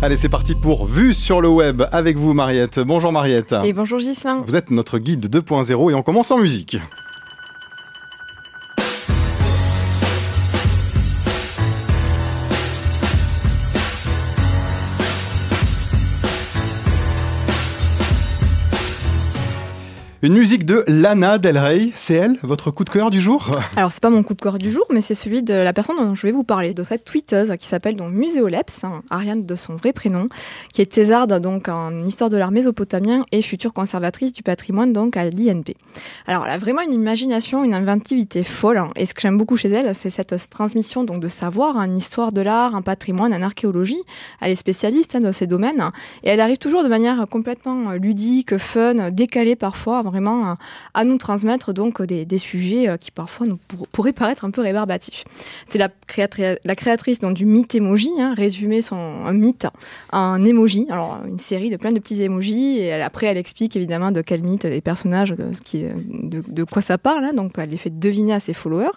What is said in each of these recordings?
Allez, c'est parti pour Vue sur le web avec vous, Mariette. Bonjour, Mariette. Et bonjour, Gislain. Vous êtes notre guide 2.0 et on commence en musique. Une musique de Lana Del Rey, c'est elle, votre coup de cœur du jour? Alors c'est pas mon coup de cœur du jour, mais c'est celui de la personne dont je vais vous parler, de cette tweeteuse qui s'appelle donc Muséoleps, hein, Ariane de son vrai prénom, qui est thésarde donc en histoire de l'art mésopotamien et future conservatrice du patrimoine donc à l'INP. Alors elle a vraiment une imagination, une inventivité folle, hein, et ce que j'aime beaucoup chez elle, c'est cette transmission donc de savoir, en histoire de l'art, en patrimoine, en archéologie. Elle est spécialiste hein, dans ces domaines, et elle arrive toujours de manière complètement ludique, fun, décalée parfois vraiment à, nous transmettre donc des, sujets euh, qui parfois pourraient paraître un peu rébarbatifs. C'est la, créatrice donc, du mythe emoji, hein, résumer son mythe en emoji, alors une série de plein de petits emojis, et après elle explique évidemment de quel mythe les personnages, de, quoi ça parle, hein, donc elle les fait deviner à ses followers.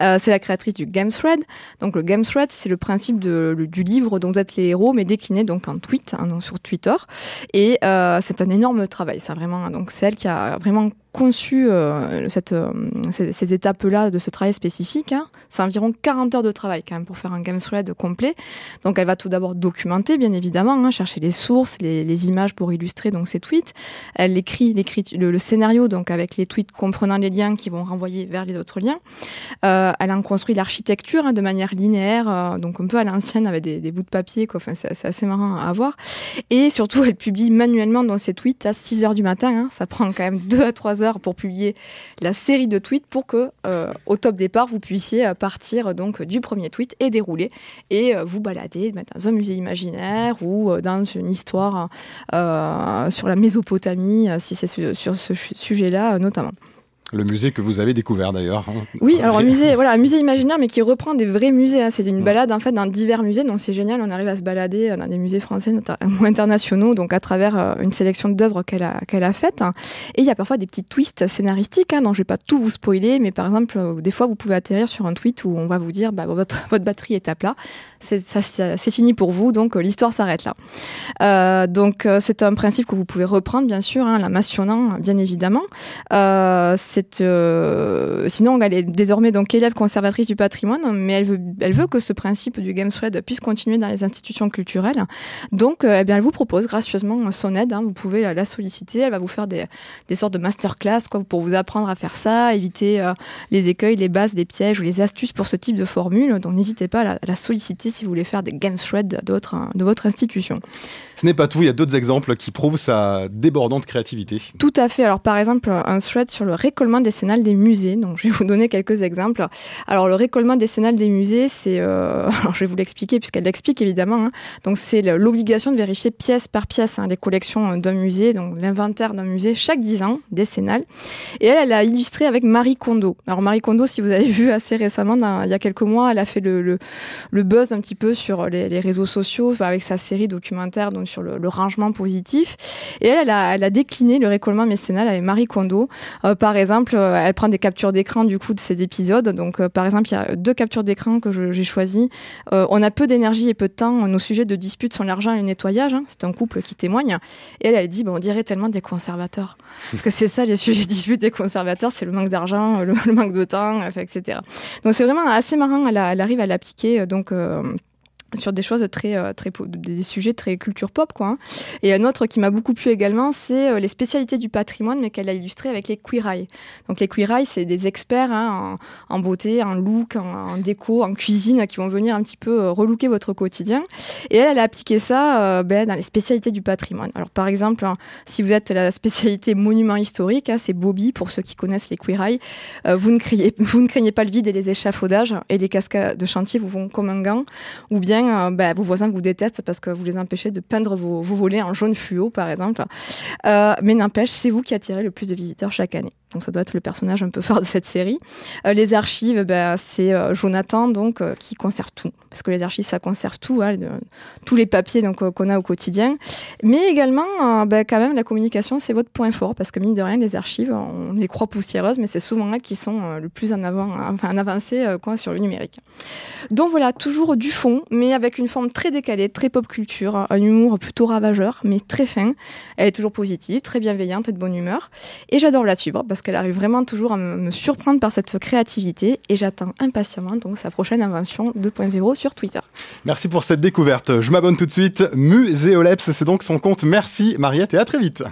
Euh, c'est la créatrice du Game Thread, donc le Game Thread c'est le principe du livre dont vous êtes les héros, mais décliné donc en tweet, hein, sur Twitter, et euh, c'est un énorme travail, ça vraiment, donc c'est elle qui a vraiment conçu euh, cette, euh, ces, étapes-là de ce travail spécifique. Hein. C'est environ 40 heures de travail quand même pour faire un game thread complet. Donc elle va tout d'abord documenter, bien évidemment, hein, chercher les sources, les, images pour illustrer donc ces tweets. Elle écrit, le, scénario donc avec les tweets comprenant les liens qui vont renvoyer vers les autres liens. Euh, elle en construit l'architecture hein, de manière linéaire, donc un peu à l'ancienne avec des, bouts de papier. Quoi. Enfin, c'est assez marrant à voir. Et surtout, elle publie manuellement dans ses tweets à 6 heures du matin. Ça prend quand même 2 à 3 heures pour publier la série de tweets pour que, euh, au top départ, vous puissiez euh, partir donc du premier tweet et dérouler et euh, vous balader dans un musée imaginaire ou dans une histoire sur la Mésopotamie, si c'est sur ce sujet-là notamment. Le musée que vous avez découvert d'ailleurs. Hein. Oui, alors un musée, voilà, un musée imaginaire, mais qui reprend des vrais musées. Hein. C'est une balade en fait dans divers musées, donc c'est génial. On arrive à se balader dans des musées français ou internationaux, donc à travers euh, une sélection d'œuvres qu'elle a qu'elle a faites. Et il y a parfois des petits twists scénaristiques, hein, dont je vais pas tout vous spoiler, mais par exemple, euh, des fois vous pouvez atterrir sur un tweet où on va vous dire, bah, votre votre batterie est à plat, c'est ça, c'est fini pour vous, donc euh, l'histoire s'arrête là. Euh, donc c'est un principe que vous pouvez reprendre, bien sûr, hein, la mentionnant, bien évidemment. Euh, euh, sinon, elle est désormais donc élève conservatrice du patrimoine, mais elle veut, elle veut que ce principe du Game Thread puisse continuer dans les institutions culturelles. Donc, euh, eh bien, elle vous propose gracieusement son aide. Hein. vous pouvez la, solliciter. Elle va vous faire des, des sortes de masterclass quoi, pour vous apprendre à faire ça, éviter euh, les écueils, les bases, les pièges ou les astuces pour ce type de formule. Donc, n'hésitez pas à la, solliciter si vous voulez faire des Game Threads de votre institution. Ce n'est pas tout. Il y a d'autres exemples qui prouvent sa débordante créativité. Tout à fait. Alors, par exemple, un thread sur le récollement décennal des musées. Donc, je vais vous donner quelques exemples. Alors, le récollement décennal des musées, c'est, euh, alors je vais vous l'expliquer puisqu'elle l'explique évidemment. Hein. Donc, c'est l'obligation de vérifier pièce par pièce hein, les collections d'un musée, donc l'inventaire d'un musée chaque 10 ans décennal. Et elle, elle a illustré avec Marie Kondo. Alors, Marie Kondo, si vous avez vu assez récemment, il y a quelques mois, elle a fait le, buzz un petit peu sur les, réseaux sociaux avec sa série documentaire donc sur le, rangement positif. Et elle, elle a, décliné le récollement mécénal avec Marie Kondo. Euh, par exemple, euh, elle prend des captures d'écran du coup de ces épisodes. Donc, euh, par exemple, il y a deux captures d'écran que j'ai choisies. Euh, on a peu d'énergie et peu de temps. Nos sujets de dispute sont l'argent et le nettoyage. Hein. C'est un couple qui témoigne. Et elle, elle dit, on dirait tellement des conservateurs. Parce que c'est ça, les sujets de dispute des conservateurs, c'est le manque d'argent, le, manque de temps, etc. Donc, c'est vraiment assez marrant. Elle, arrive à l'appliquer. Donc, sur des choses très euh, très des sujets très culture pop quoi. Hein. Et un autre qui m'a beaucoup plu également, c'est euh, les spécialités du patrimoine mais qu'elle a illustré avec les queer. Donc les queer c'est des experts hein, en, beauté, en look, en, déco, en cuisine qui vont venir un petit peu euh, relooker votre quotidien. Et elle, a appliqué ça ben, dans les spécialités du patrimoine. Alors par exemple, hein, si vous êtes la spécialité monument historique, c'est Bobby pour ceux qui connaissent les queer vous ne craignez vous ne craignez pas le vide et les échafaudages et les cascades de chantier vous vont comme un gant ou bien euh, bah, vos voisins vous détestent parce que vous les empêchez de peindre vos, volets en jaune fluo, par exemple. Euh, mais n'empêche, c'est vous qui attirez le plus de visiteurs chaque année. Donc ça doit être le personnage un peu fort de cette série. Euh, les archives, bah, c'est Jonathan donc qui conserve tout, parce que les archives ça conserve tout, hein, tous les papiers donc qu'on a au quotidien. Mais également, bah, quand même, la communication c'est votre point fort, parce que mine de rien, les archives, on les croit poussiéreuses, mais c'est souvent elles qui sont le plus en avant, enfin en avancée quoi sur le numérique. Donc voilà, toujours du fond, mais avec une forme très décalée, très pop culture, un humour plutôt ravageur, mais très fin. Elle est toujours positive, très bienveillante et de bonne humeur. Et j'adore la suivre parce qu'elle arrive vraiment toujours à me surprendre par cette créativité et j'attends impatiemment sa prochaine invention 2.0 sur Twitter. Merci pour cette découverte. Je m'abonne tout de suite. Muséoleps, c'est donc son compte. Merci Mariette et à très vite.